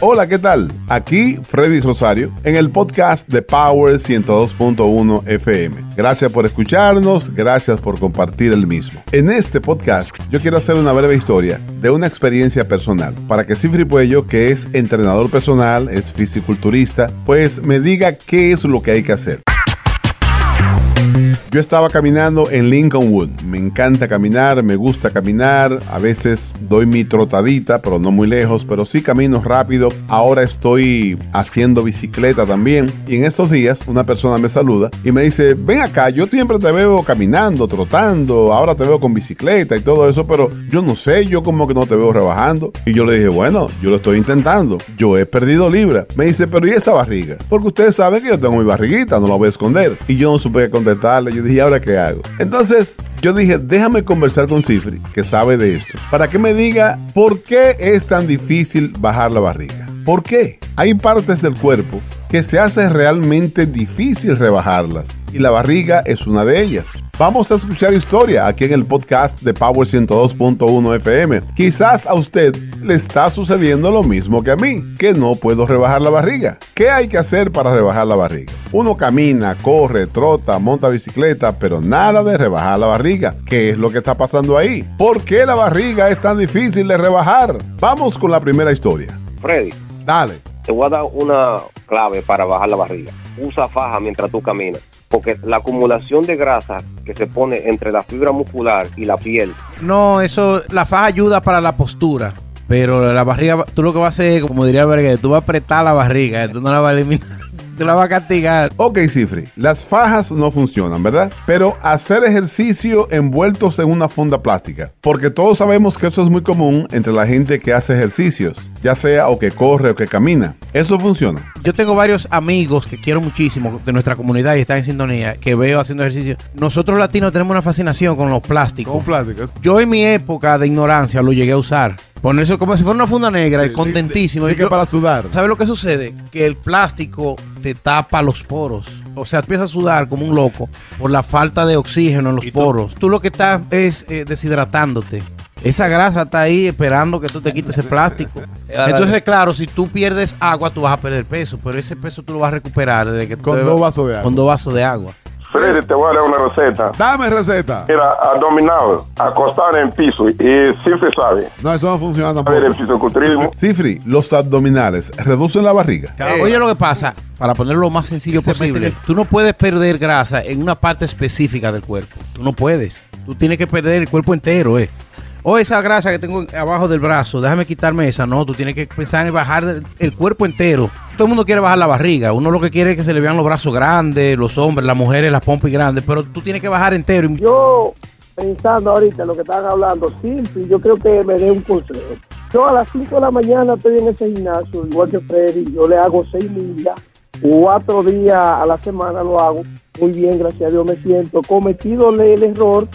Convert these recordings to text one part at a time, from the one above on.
Hola, ¿qué tal? Aquí Freddy Rosario en el podcast de Power 102.1 FM. Gracias por escucharnos, gracias por compartir el mismo. En este podcast yo quiero hacer una breve historia de una experiencia personal para que Cifri Puello, que es entrenador personal, es fisiculturista, pues me diga qué es lo que hay que hacer. Yo estaba caminando en Lincolnwood. Me encanta caminar, me gusta caminar. A veces doy mi trotadita, pero no muy lejos, pero sí camino rápido. Ahora estoy haciendo bicicleta también. Y en estos días una persona me saluda y me dice, ven acá, yo siempre te veo caminando, trotando, ahora te veo con bicicleta y todo eso, pero yo no sé, yo como que no te veo rebajando. Y yo le dije, bueno, yo lo estoy intentando. Yo he perdido libra. Me dice, pero ¿y esa barriga? Porque ustedes saben que yo tengo mi barriguita, no la voy a esconder. Y yo no supe qué Yo dije, ¿ahora qué hago? Entonces, yo dije, déjame conversar con Cifri, que sabe de esto, para que me diga por qué es tan difícil bajar la barriga. ¿Por qué? Hay partes del cuerpo que se hace realmente difícil rebajarlas y la barriga es una de ellas. Vamos a escuchar historia aquí en el podcast de Power 102.1 FM. Quizás a usted le está sucediendo lo mismo que a mí, que no puedo rebajar la barriga. ¿Qué hay que hacer para rebajar la barriga? Uno camina, corre, trota, monta bicicleta, pero nada de rebajar la barriga. ¿Qué es lo que está pasando ahí? ¿Por qué la barriga es tan difícil de rebajar? Vamos con la primera historia. Freddy, Dale. te voy a dar una clave para bajar la barriga. Usa faja mientras tú caminas. Porque la acumulación de grasa que se pone entre la fibra muscular y la piel, No, eso, la faja ayuda para la postura. Pero la barriga, tú lo que vas a hacer, como diría Berguet, tú vas a apretar la barriga, tú no la vas a eliminar, tú la vas a castigar. Ok, Cifri, las fajas no funcionan, ¿verdad? Pero hacer ejercicio envueltos en una funda plástica, porque todos sabemos que eso es muy común entre la gente que hace ejercicios, ya sea o que corre o que camina. Eso funciona. Yo tengo varios amigos que quiero muchísimo de nuestra comunidad y están en sintonía, que veo haciendo ejercicio. Nosotros latinos tenemos una fascinación con los plásticos. plásticas. Yo en mi época de ignorancia lo llegué a usar. Ponerse como si fuera una funda negra y contentísimo. Así Y que yo- para sudar. ¿Sabes lo que sucede? Que el plástico te tapa los poros. O sea, empieza a sudar como un loco por la falta de oxígeno en los poros. Tú lo que estás es eh, deshidratándote. Esa grasa está ahí esperando que tú te quites ese plástico. Entonces, claro, si tú pierdes agua, tú vas a perder peso. Pero ese peso tú lo vas a recuperar desde que tú Con te- dos vasos de agua. Con dos vasos de agua. Freddy, te voy a dar una receta. Dame receta. Era abdominal, acostar en piso. Y siempre sabe. No, eso no funciona A ver, tampoco. el fisiculturismo. Cifri, los abdominales reducen la barriga. Oye, lo que pasa, para ponerlo lo más sencillo posible, tú no puedes perder grasa en una parte específica del cuerpo. Tú no puedes. Tú tienes que perder el cuerpo entero, eh. O esa grasa que tengo abajo del brazo, déjame quitarme esa. No, tú tienes que pensar en bajar el cuerpo entero. Todo el mundo quiere bajar la barriga. Uno lo que quiere es que se le vean los brazos grandes, los hombres, las mujeres, las pompas grandes. Pero tú tienes que bajar entero. Yo, pensando ahorita en lo que estaban hablando, simple, yo creo que me dé un consejo. Yo a las 5 de la mañana estoy en ese gimnasio, igual que Freddy, yo le hago 6 millas, cuatro días a la semana lo hago. Muy bien, gracias a Dios me siento. Cometido el error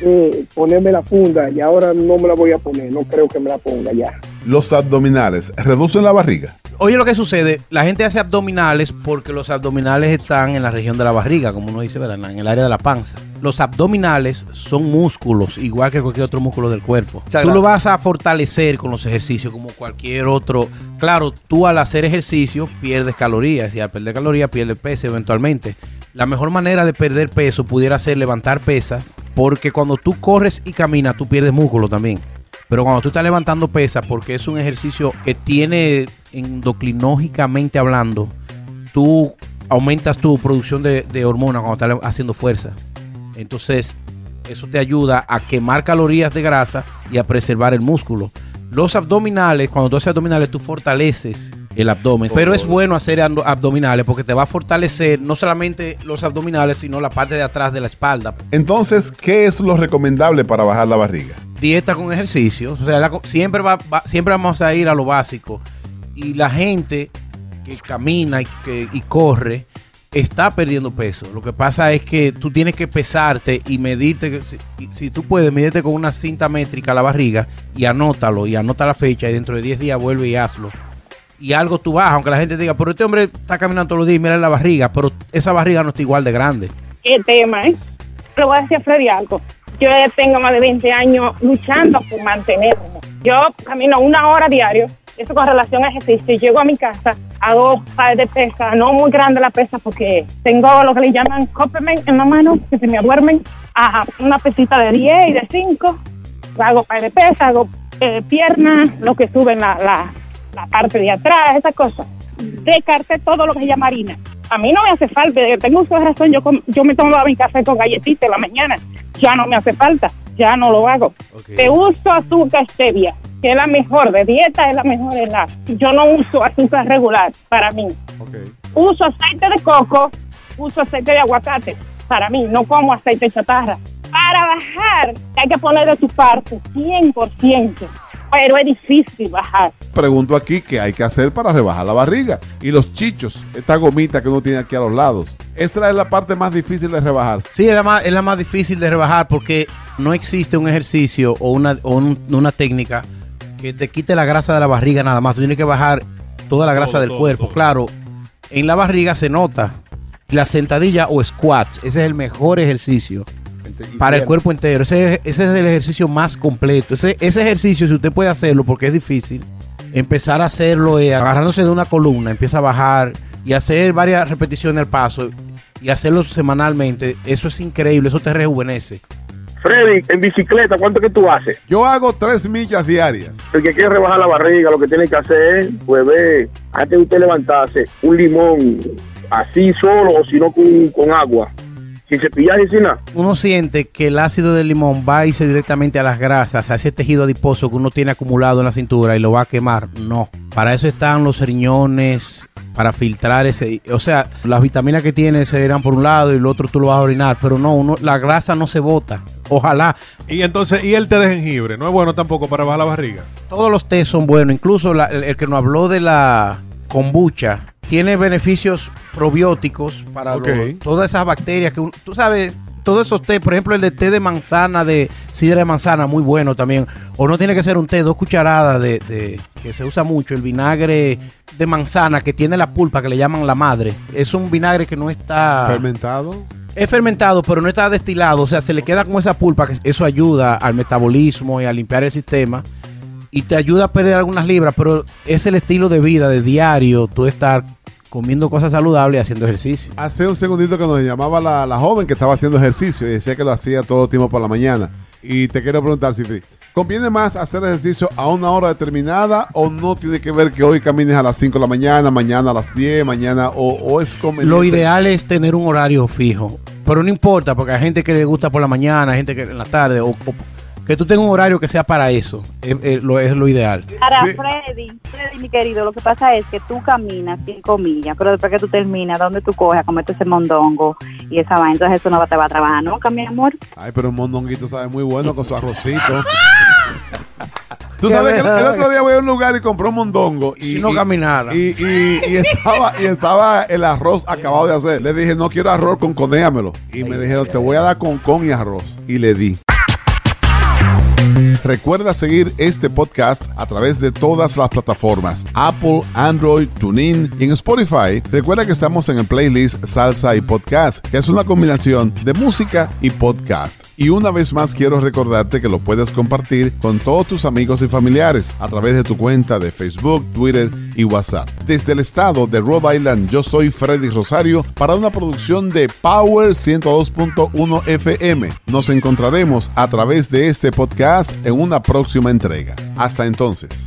de ponerme la funda y ahora no me la voy a poner, no creo que me la ponga ya. Los abdominales reducen la barriga. Oye, lo que sucede, la gente hace abdominales porque los abdominales están en la región de la barriga, como uno dice, ¿verdad? En el área de la panza. Los abdominales son músculos, igual que cualquier otro músculo del cuerpo. Muchas tú lo vas a fortalecer con los ejercicios, como cualquier otro. Claro, tú al hacer ejercicio pierdes calorías y al perder calorías pierdes peso eventualmente. La mejor manera de perder peso pudiera ser levantar pesas, porque cuando tú corres y caminas, tú pierdes músculo también. Pero cuando tú estás levantando pesas, porque es un ejercicio que tiene endocrinológicamente hablando, tú aumentas tu producción de, de hormonas cuando estás haciendo fuerza. Entonces, eso te ayuda a quemar calorías de grasa y a preservar el músculo. Los abdominales, cuando tú haces abdominales, tú fortaleces el abdomen. Pero es bueno hacer abdominales porque te va a fortalecer no solamente los abdominales, sino la parte de atrás de la espalda. Entonces, ¿qué es lo recomendable para bajar la barriga? dieta con ejercicio. O sea, la siempre, va, va- siempre vamos a ir a lo básico. Y la gente que camina y, que, y corre está perdiendo peso. Lo que pasa es que tú tienes que pesarte y medirte. Si, tú puedes, medirte con una cinta métrica la barriga y anótalo y anota la fecha y dentro de 10 días vuelve y hazlo. Y algo tú bajas, aunque la gente diga, pero este hombre está caminando todos los días y mira la barriga, pero esa barriga no está igual de grande. qué tema, ¿eh? Le voy a decir a Freddy algo. Yo tengo más de 20 años luchando por mantenerme. Yo camino una hora diario eso con relación a ejercicio. Llego a mi casa, hago par de pesas, no muy grande la pesa porque tengo lo que le llaman Copperman en la mano, que se me duermen, a una pesita de 10 y de 5, hago par de pesas, hago eh, piernas, lo que sube en la, la, la parte de atrás, esas cosas. Descarté todo lo que llama harina. A mí no me hace falta, tengo uso de razón, yo, com- yo me tomaba mi café con galletita en la mañana, ya no me hace falta, ya no lo hago. Te uso azúcar stevia, que es la mejor, de dieta es la mejor de la. Yo no uso azúcar regular para mí. Uso aceite de coco, uso aceite de aguacate, para mí, no como aceite chatarra. Para bajar hay que poner de tu parte, 100%, pero es difícil bajar. Pregunto aquí qué hay que hacer para rebajar la barriga. Y los chichos, esta gomita que uno tiene aquí a los lados. Esta es la parte más difícil de rebajar. Sí, es la más, es la más difícil de rebajar porque no existe un ejercicio o una, o un- una técnica que te quite la grasa de la barriga nada más. Tú tienes que bajar toda la grasa Todo, del todo, cuerpo. todo. Claro, en la barriga se nota la sentadilla o squats. Ese es el mejor ejercicio para el cuerpo entero. Ese, ese es el ejercicio más completo. Ese, ese ejercicio, si usted puede hacerlo, porque es difícil, empezar a hacerlo eh, agarrándose de una columna, empieza a bajar y hacer varias repeticiones al paso y hacerlo semanalmente. Eso es increíble, eso te rejuvenece. Freddy, en bicicleta, ¿cuánto que tú haces? Yo hago tres millas diarias. El que quiere rebajar la barriga, lo que tiene que hacer es, pues ve, antes de usted levantarse, un limón así solo o si no con, con agua. Sin cepillaje y sin nada. Uno siente que el ácido del limón va a irse directamente a las grasas, a ese tejido adiposo que uno tiene acumulado en la cintura y lo va a quemar. No. Para eso están los riñones, para filtrar ese. O sea, las vitaminas que tiene se irán por un lado y el otro tú lo vas a orinar. Pero no, uno, la grasa no se bota. Ojalá. Y entonces, ¿y el té de jengibre? ¿No es bueno tampoco para bajar la barriga? Todos los tés son buenos. Incluso la- el, el que nos habló de la kombucha tiene beneficios probióticos para todas esas bacterias que un- tú sabes. Todos esos té, por ejemplo, el de té de manzana, de sidra de manzana, muy bueno también. O no tiene que ser un té, dos cucharadas de, de- que se usa mucho, el vinagre de manzana que tiene la pulpa que le llaman la madre. Es un vinagre que no está Fermentado. Es fermentado, pero no está destilado. O sea, se le queda como esa pulpa, que eso ayuda al metabolismo y a limpiar el sistema. Y te ayuda a perder algunas libras, pero es el estilo de vida, de diario, tú estar comiendo cosas saludables y haciendo ejercicio. Hace un segundito que nos llamaba la, la joven que estaba haciendo ejercicio y decía que lo hacía todo el tiempo por la mañana. Y te quiero preguntar, Cifri, ¿conviene más hacer ejercicio a una hora determinada o no tiene que ver que hoy camines a las 5 de la mañana, mañana a las 10, mañana o, o es conveniente? Lo ideal es tener un horario fijo, pero no importa, porque hay gente que le gusta por la mañana, hay gente que en la tarde, o, o que tú tengas un horario que sea para eso, es, es lo, es lo ideal. Para Sí. Freddy, Freddy, mi querido, lo que pasa es que tú caminas cinco millas, pero después que tú terminas, ¿dónde tú coges a comerte ese mondongo y esa vaina? Entonces eso no va- te va a trabajar nunca, mi amor. Ay, pero un mondonguito sabe muy bueno con su arrocito. Tú sabes que el, el otro día voy a un lugar y compré un mondongo. Y, Si no y- caminara. Y, y- y estaba, y estaba el arroz acabado de hacer. Le dije, no quiero arroz con conéamelo. Y me dijeron, te voy a dar con con y arroz. Y le di. Recuerda seguir este podcast a través de todas las plataformas: Apple, Android, TuneIn y en Spotify. Recuerda que estamos en el playlist Salsa y Podcast, que es una combinación de música y podcast. Y una vez más quiero recordarte que lo puedes compartir con todos tus amigos y familiares a través de tu cuenta de Facebook, Twitter y WhatsApp. Desde el estado de Rhode Island, yo soy Freddy Rosario para una producción de Power 102.1 FM. Nos encontraremos a través de este podcast en una próxima entrega. Hasta entonces.